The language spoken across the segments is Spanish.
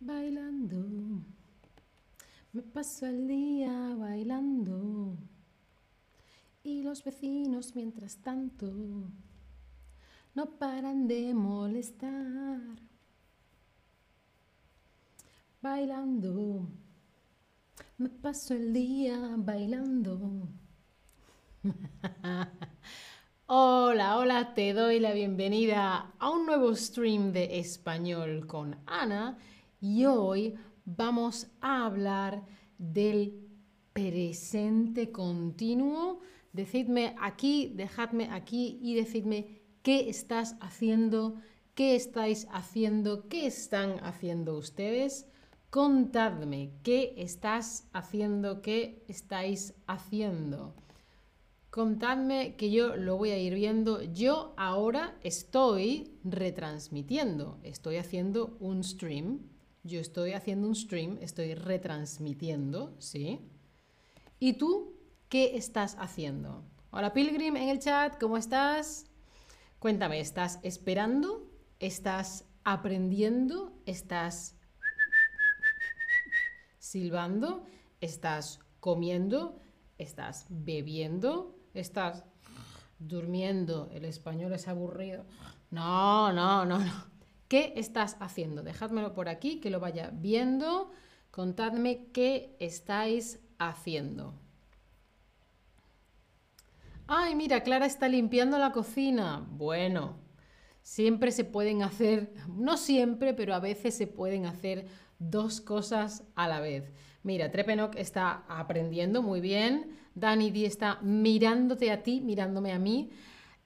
bailando. Me paso el día bailando. Y los vecinos, mientras tanto, no paran de molestar. Bailando. Me paso el día bailando. Hola, hola, te doy la bienvenida a un nuevo stream de español con Ana y hoy vamos a hablar del presente continuo. Decidme aquí, dejadme aquí y decidme qué estás haciendo, qué estáis haciendo, qué están haciendo ustedes. Contadme qué estás haciendo, qué estáis haciendo. Contadme que yo lo voy a ir viendo. Yo ahora estoy retransmitiendo, estoy haciendo un stream yo estoy haciendo un stream, estoy retransmitiendo, ¿sí? ¿Y tú qué estás haciendo? Hola Pilgrim en el chat, ¿cómo estás? Cuéntame, ¿estás esperando? ¿Estás aprendiendo? ¿Estás silbando? ¿Estás comiendo? ¿Estás bebiendo? ¿Estás durmiendo? El español es aburrido. No, no, no, no. ¿Qué estás haciendo? Dejádmelo por aquí, que lo vaya viendo. Contadme qué estáis haciendo. Ay, mira, Clara está limpiando la cocina. Bueno, siempre se pueden hacer, no siempre, pero a veces se pueden hacer dos cosas a la vez. Mira, Trepenok está aprendiendo muy bien. Dani D está mirándote a ti, mirándome a mí.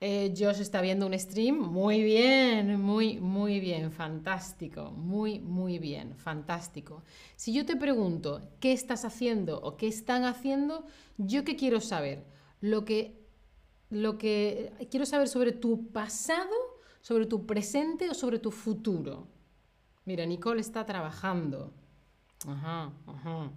Eh, está viendo un stream. Muy bien, muy, muy bien, fantástico, muy, muy bien, fantástico. Si yo te pregunto qué estás haciendo o qué están haciendo, ¿yo qué quiero saber? Lo que, lo que quiero saber sobre tu pasado, sobre tu presente o sobre tu futuro. Mira, Nicole está trabajando. Ajá, ajá.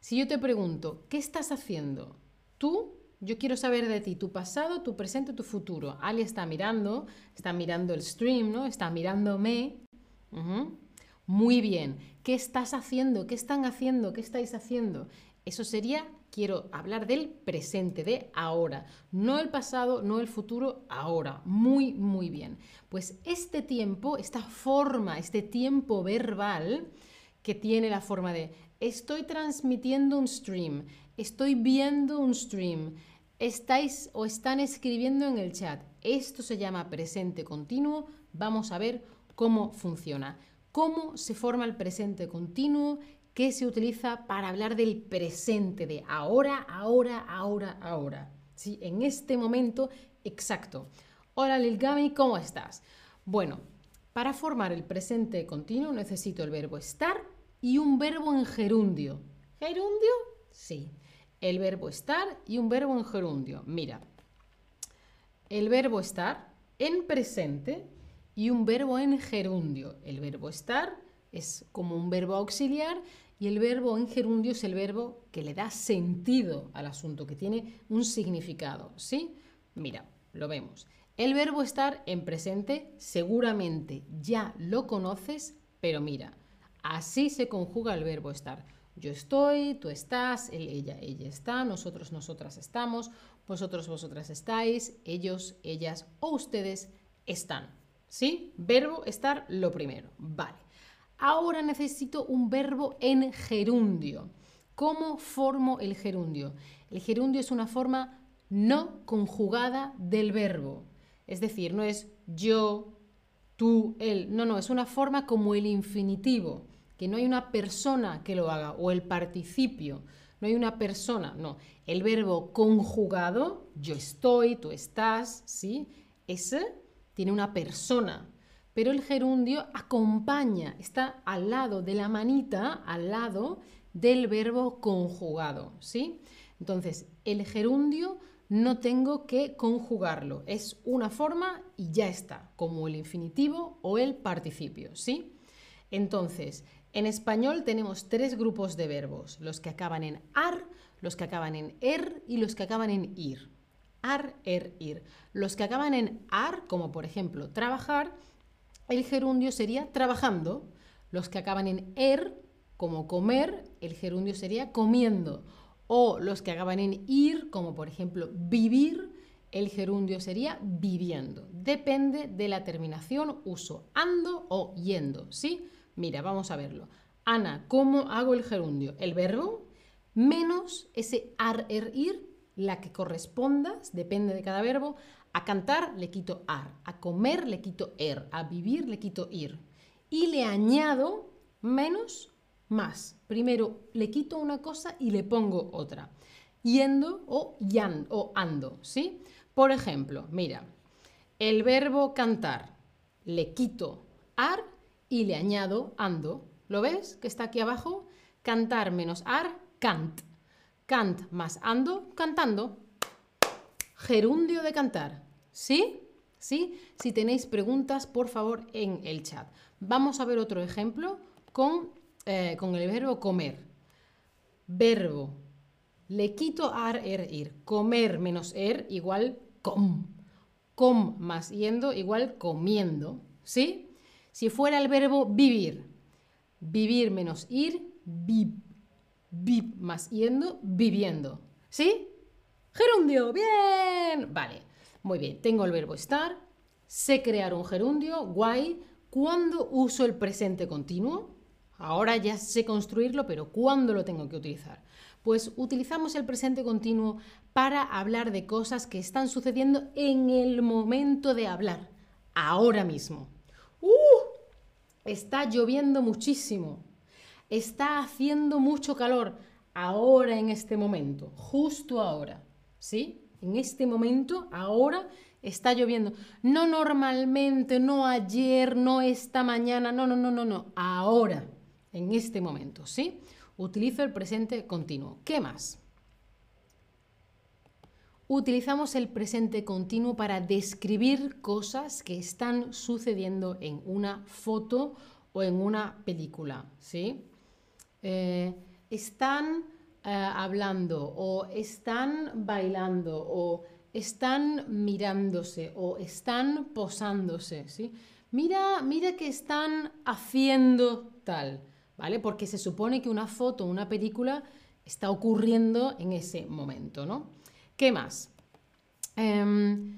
Si yo te pregunto, ¿qué estás haciendo? ¿Tú yo quiero saber de ti tu pasado, tu presente, tu futuro. Ali está mirando, está mirando el stream, ¿no? Está mirándome. Muy bien. ¿Qué estás haciendo? ¿Qué están haciendo? ¿Qué estáis haciendo? Eso sería, quiero hablar del presente, de ahora. No el pasado, no el futuro, ahora. Muy, muy bien. Pues este tiempo, esta forma, este tiempo verbal que tiene la forma de estoy transmitiendo un stream, estoy viendo un stream, estáis o están escribiendo en el chat. Esto se llama presente continuo. Vamos a ver cómo funciona. ¿Cómo se forma el presente continuo? ¿Qué se utiliza para hablar del presente, de ahora, ahora, ahora, ahora? ¿Sí? En este momento exacto. Hola Lilgami, ¿cómo estás? Bueno, para formar el presente continuo necesito el verbo estar y un verbo en gerundio. ¿Gerundio? Sí el verbo estar y un verbo en gerundio. Mira, el verbo estar en presente y un verbo en gerundio. El verbo estar es como un verbo auxiliar y el verbo en gerundio es el verbo que le da sentido al asunto, que tiene un significado. ¿Sí? Mira, lo vemos. El verbo estar en presente seguramente ya lo conoces, pero mira, así se conjuga el verbo estar yo estoy, tú estás, él, ella, ella está, nosotros, nosotras estamos, vosotros, vosotras estáis, ellos, ellas o ustedes están. ¿Sí? Verbo estar lo primero. Vale. Ahora necesito un verbo en gerundio. ¿Cómo formo el gerundio? El gerundio es una forma no conjugada del verbo. Es decir, no es yo, tú, él. No, no, es una forma como el infinitivo que no hay una persona que lo haga, o el participio, no hay una persona, no. El verbo conjugado, yo estoy, tú estás, ¿sí? Ese tiene una persona, pero el gerundio acompaña, está al lado de la manita, al lado del verbo conjugado, ¿sí? Entonces, el gerundio no tengo que conjugarlo, es una forma y ya está, como el infinitivo o el participio, ¿sí? Entonces, en español tenemos tres grupos de verbos, los que acaban en ar, los que acaban en er y los que acaban en ir. Ar, er, ir. Los que acaban en ar, como por ejemplo trabajar, el gerundio sería trabajando. Los que acaban en er, como comer, el gerundio sería comiendo. O los que acaban en ir, como por ejemplo vivir, el gerundio sería viviendo. Depende de la terminación, uso ando o yendo, ¿sí? Mira, vamos a verlo. Ana, ¿cómo hago el gerundio? El verbo menos ese ar, er, ir, la que corresponda, depende de cada verbo. A cantar le quito ar, a comer le quito er, a vivir le quito ir. Y le añado menos más. Primero le quito una cosa y le pongo otra. Yendo o yan o ando, ¿sí? Por ejemplo, mira, el verbo cantar, le quito ar y le añado ando. ¿Lo ves? Que está aquí abajo. Cantar menos ar, cant. Cant más ando, cantando. Gerundio de cantar. ¿Sí? ¿Sí? Si tenéis preguntas, por favor, en el chat. Vamos a ver otro ejemplo con, eh, con el verbo comer. Verbo. Le quito ar, er, ir. Comer menos er igual com. Com más yendo igual comiendo. ¿Sí? Si fuera el verbo vivir, vivir menos ir, vip. Vip más yendo, viviendo. ¿Sí? Gerundio, bien. Vale, muy bien. Tengo el verbo estar, sé crear un gerundio, guay. ¿Cuándo uso el presente continuo? Ahora ya sé construirlo, pero ¿cuándo lo tengo que utilizar? Pues utilizamos el presente continuo para hablar de cosas que están sucediendo en el momento de hablar, ahora mismo. ¡Uh! Está lloviendo muchísimo. Está haciendo mucho calor ahora en este momento, justo ahora. ¿Sí? En este momento, ahora está lloviendo. No normalmente, no ayer, no esta mañana, no, no, no, no, no. Ahora, en este momento, ¿sí? Utilizo el presente continuo. ¿Qué más? Utilizamos el presente continuo para describir cosas que están sucediendo en una foto o en una película, ¿sí? Eh, están eh, hablando o están bailando o están mirándose o están posándose, ¿sí? Mira, mira que están haciendo tal. ¿vale? Porque se supone que una foto, una película está ocurriendo en ese momento, ¿no? ¿Qué más? Em,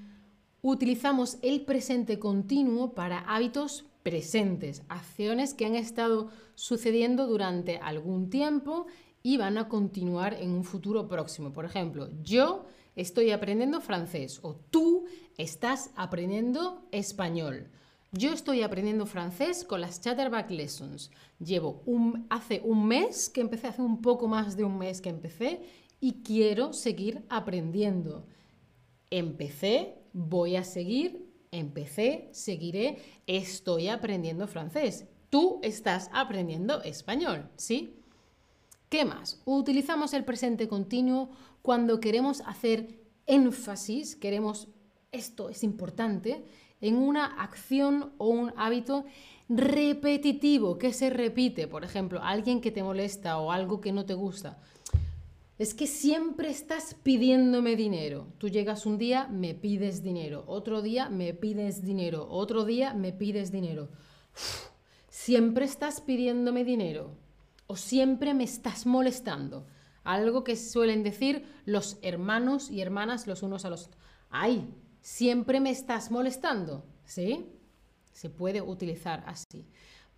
utilizamos el presente continuo para hábitos presentes, acciones que han estado sucediendo durante algún tiempo y van a continuar en un futuro próximo. Por ejemplo, yo estoy aprendiendo francés o tú estás aprendiendo español. Yo estoy aprendiendo francés con las Chatterback Lessons. Llevo hace un mes que empecé, hace un poco más de un mes que empecé y quiero seguir aprendiendo. Empecé, voy a seguir, empecé, seguiré, estoy aprendiendo francés. Tú estás aprendiendo español, ¿sí? ¿Qué más? Utilizamos el presente continuo cuando queremos hacer énfasis, queremos, esto es importante, en una acción o un hábito repetitivo que se repite. Por ejemplo, alguien que te molesta o algo que no te gusta. Es que siempre estás pidiéndome dinero. Tú llegas un día, me pides dinero. Otro día, me pides dinero. Otro día, me pides dinero. siempre estás pidiéndome dinero. O siempre me estás molestando. Algo que suelen decir los hermanos y hermanas los unos a los otros. ¡Ay! siempre me estás molestando, ¿sí? Se puede utilizar así.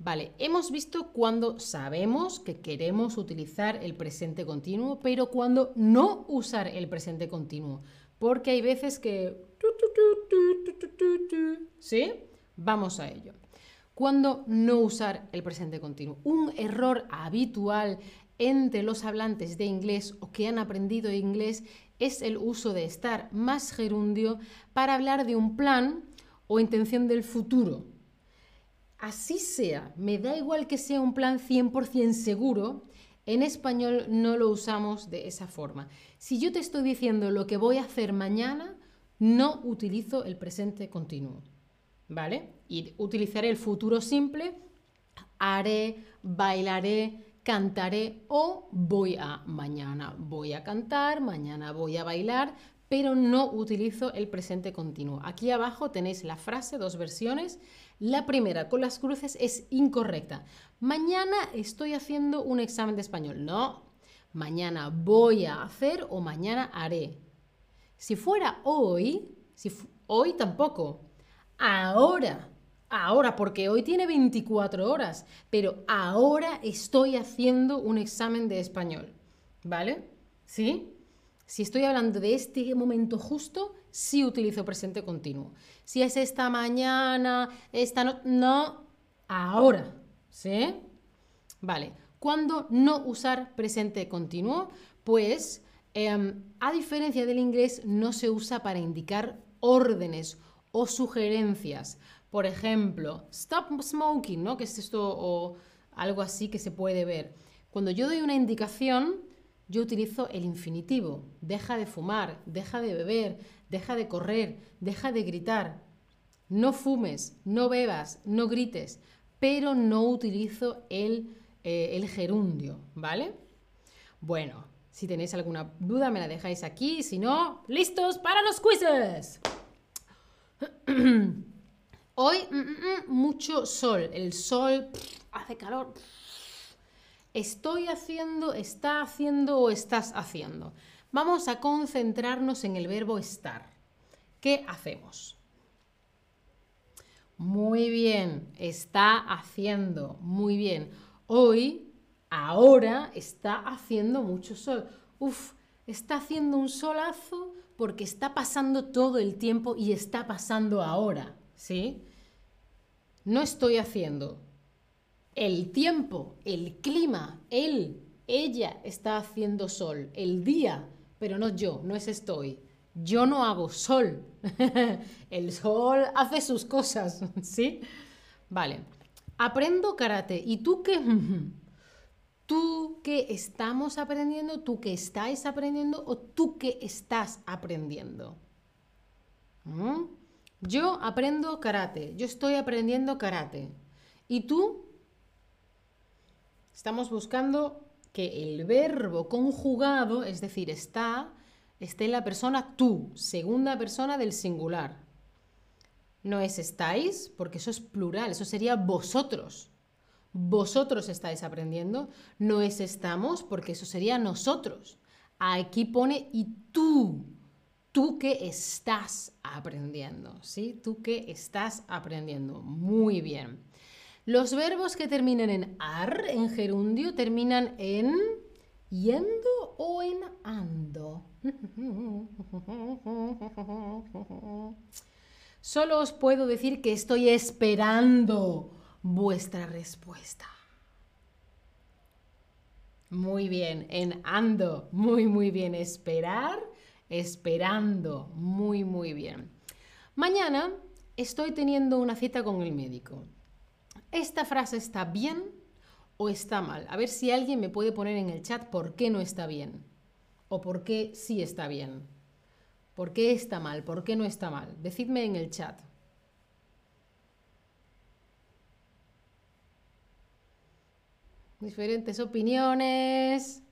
Vale, hemos visto cuando sabemos que queremos utilizar el presente continuo, pero cuando no usar el presente continuo, porque hay veces que... ¿Sí? Vamos a ello. Cuando no usar el presente continuo. Un error habitual entre los hablantes de inglés o que han aprendido inglés es el uso de estar más gerundio para hablar de un plan o intención del futuro. Así sea, me da igual que sea un plan 100% seguro, en español no lo usamos de esa forma. Si yo te estoy diciendo lo que voy a hacer mañana, no utilizo el presente continuo. ¿Vale? Y utilizaré el futuro simple, haré, bailaré, cantaré o voy a mañana voy a cantar, mañana voy a bailar, pero no utilizo el presente continuo. Aquí abajo tenéis la frase, dos versiones. La primera, con las cruces, es incorrecta. Mañana estoy haciendo un examen de español. No, mañana voy a hacer o mañana haré. Si fuera hoy, si hoy tampoco. Ahora, ahora, porque hoy tiene 24 horas, pero ahora estoy haciendo un examen de español. ¿Vale? ¿Sí? Si estoy hablando de este momento justo, sí utilizo presente continuo. Si es esta mañana, esta no, no, ahora. ¿Sí? Vale. ¿Cuándo no usar presente continuo? Pues, em, a diferencia del inglés, no se usa para indicar órdenes o sugerencias. Por ejemplo, stop smoking, ¿no? Que es esto o algo así que se puede ver. Cuando yo doy una indicación, yo utilizo el infinitivo. Deja de fumar, deja de beber, deja de correr, deja de gritar. No fumes, no bebas, no grites, pero no utilizo el eh, el gerundio, ¿vale? Bueno, si tenéis alguna duda me la dejáis aquí, si no, listos para los quizzes. Hoy mm, mm, mm, mucho sol, el sol hace calor. Estoy haciendo, está haciendo o estás haciendo. Vamos a concentrarnos en el verbo estar. ¿Qué hacemos? Muy bien, está haciendo, muy bien. Hoy, ahora, está haciendo mucho sol. Uf, está haciendo un solazo porque está pasando todo el tiempo y está pasando ahora, ¿sí? No estoy haciendo. El tiempo, el clima, él, ella está haciendo sol. El día, pero no yo, no es estoy. Yo no hago sol. el sol hace sus cosas, ¿sí? Vale. Aprendo karate. ¿Y tú qué? ¿Tú qué estamos aprendiendo? ¿Tú qué estáis aprendiendo? ¿O tú qué estás aprendiendo? ¿Mm? Yo aprendo karate. Yo estoy aprendiendo karate. ¿Y tú? Estamos buscando que el verbo conjugado, es decir, está, esté en la persona tú, segunda persona del singular. No es estáis, porque eso es plural, eso sería vosotros. Vosotros estáis aprendiendo. No es estamos, porque eso sería nosotros. Aquí pone y tú. Tú que estás aprendiendo, ¿sí? Tú que estás aprendiendo. Muy bien. Los verbos que terminan en ar, en gerundio, terminan en yendo o en ando. Solo os puedo decir que estoy esperando vuestra respuesta. Muy bien, en ando, muy, muy bien. Esperar, esperando, muy, muy bien. Mañana estoy teniendo una cita con el médico. ¿Esta frase está bien o está mal? A ver si alguien me puede poner en el chat por qué no está bien o por qué sí está bien. ¿Por qué está mal? ¿Por qué no está mal? Decidme en el chat. Diferentes opiniones.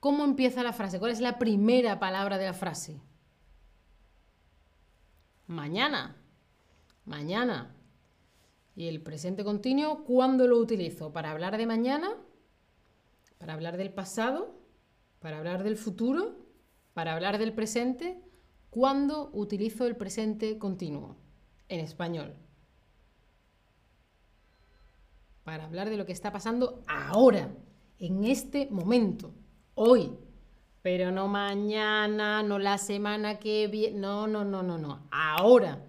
¿Cómo empieza la frase? ¿Cuál es la primera palabra de la frase? Mañana. Mañana. ¿Y el presente continuo cuándo lo utilizo? ¿Para hablar de mañana? ¿Para hablar del pasado? ¿Para hablar del futuro? ¿Para hablar del presente? ¿Cuándo utilizo el presente continuo? En español. Para hablar de lo que está pasando ahora, en este momento, hoy. Pero no mañana, no la semana que viene. No, no, no, no, no. Ahora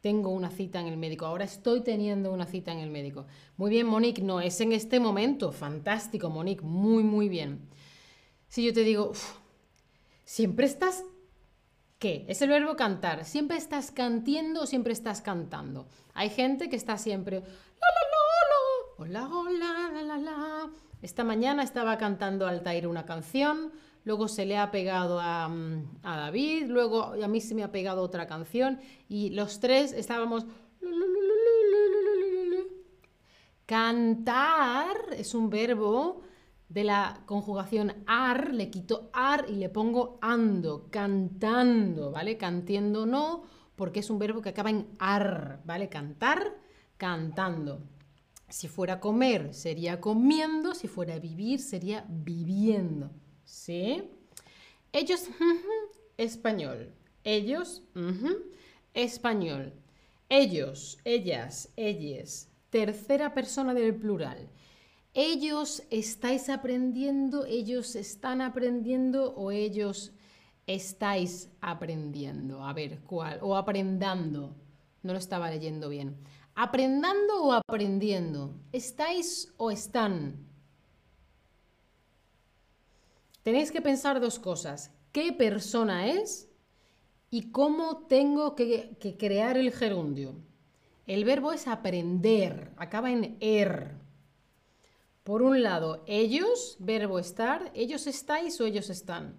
tengo una cita en el médico. Ahora estoy teniendo una cita en el médico. Muy bien, Monique. No, es en este momento. Fantástico, Monique. Muy, muy bien. Si yo te digo, siempre estás ¿Qué? Es el verbo cantar. ¿Siempre estás cantiendo o siempre estás cantando? Hay gente que está siempre... La, la, la, hola, hola, la, la, la. Esta mañana estaba cantando Altair una canción, luego se le ha pegado a, mm, a David, luego a mí se me ha pegado otra canción y los tres estábamos... Cantar es un verbo de la conjugación ar, le quito ar y le pongo ando, cantando, ¿vale? Cantiendo no, porque es un verbo que acaba en ar, ¿vale? Cantar, cantando. Si fuera comer, sería comiendo, si fuera vivir, sería viviendo, ¿sí? Ellos, español. Ellos, español. Ellos, ellas, ellas. Tercera persona del plural ellos estáis aprendiendo, ellos están aprendiendo o ellos estáis aprendiendo. A ver, ¿cuál? O aprendando. No lo estaba leyendo bien. ¿Aprendando o aprendiendo? ¿Estáis o están? Tenéis que pensar dos cosas. ¿Qué persona es? Y cómo tengo que, que crear el gerundio. El verbo es aprender, acaba en er. Por un lado, ellos, verbo estar, ellos estáis o ellos están.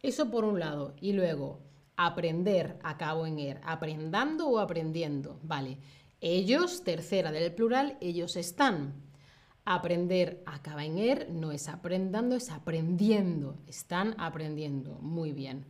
Eso por un lado. Y luego, aprender, acabo en er, aprendando o aprendiendo. Vale. Ellos, tercera del plural, ellos están. Aprender acaba en er, no es aprendando, es aprendiendo. Están aprendiendo. Muy bien.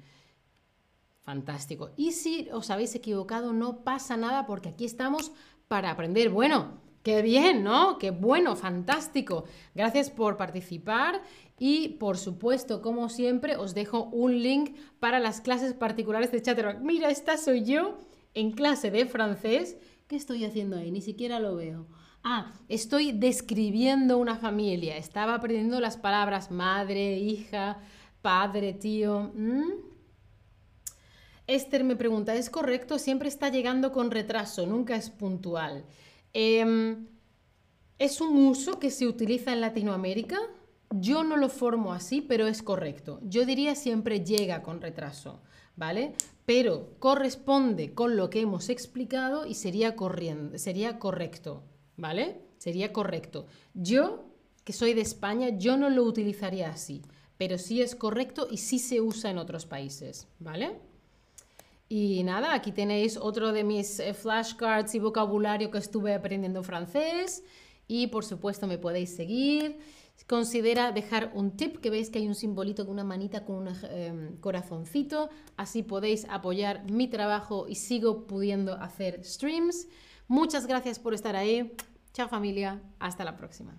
Fantástico. Y si os habéis equivocado, no pasa nada porque aquí estamos para aprender. Bueno, Qué bien, ¿no? Qué bueno, fantástico. Gracias por participar y por supuesto, como siempre, os dejo un link para las clases particulares de Chatterbox. Mira, esta soy yo en clase de francés. ¿Qué estoy haciendo ahí? Ni siquiera lo veo. Ah, estoy describiendo una familia. Estaba aprendiendo las palabras madre, hija, padre, tío. ¿Mm? Esther me pregunta, ¿es correcto? Siempre está llegando con retraso, nunca es puntual. Em, es un uso que se utiliza en Latinoamérica. Yo no lo formo así, pero es correcto. Yo diría siempre llega con retraso, ¿vale? Pero corresponde con lo que hemos explicado y sería, sería correcto, ¿vale? Sería correcto. Yo, que soy de España, yo no lo utilizaría así, pero sí es correcto y sí se usa en otros países, ¿vale? Y nada, aquí tenéis otro de mis eh, flashcards y vocabulario que estuve aprendiendo francés. Y por supuesto me podéis seguir. Considera dejar un tip, que veis que hay un simbolito con una manita con un em, corazoncito. Así podéis apoyar mi trabajo y sigo pudiendo hacer streams. Muchas gracias por estar ahí. Chao familia, hasta la próxima.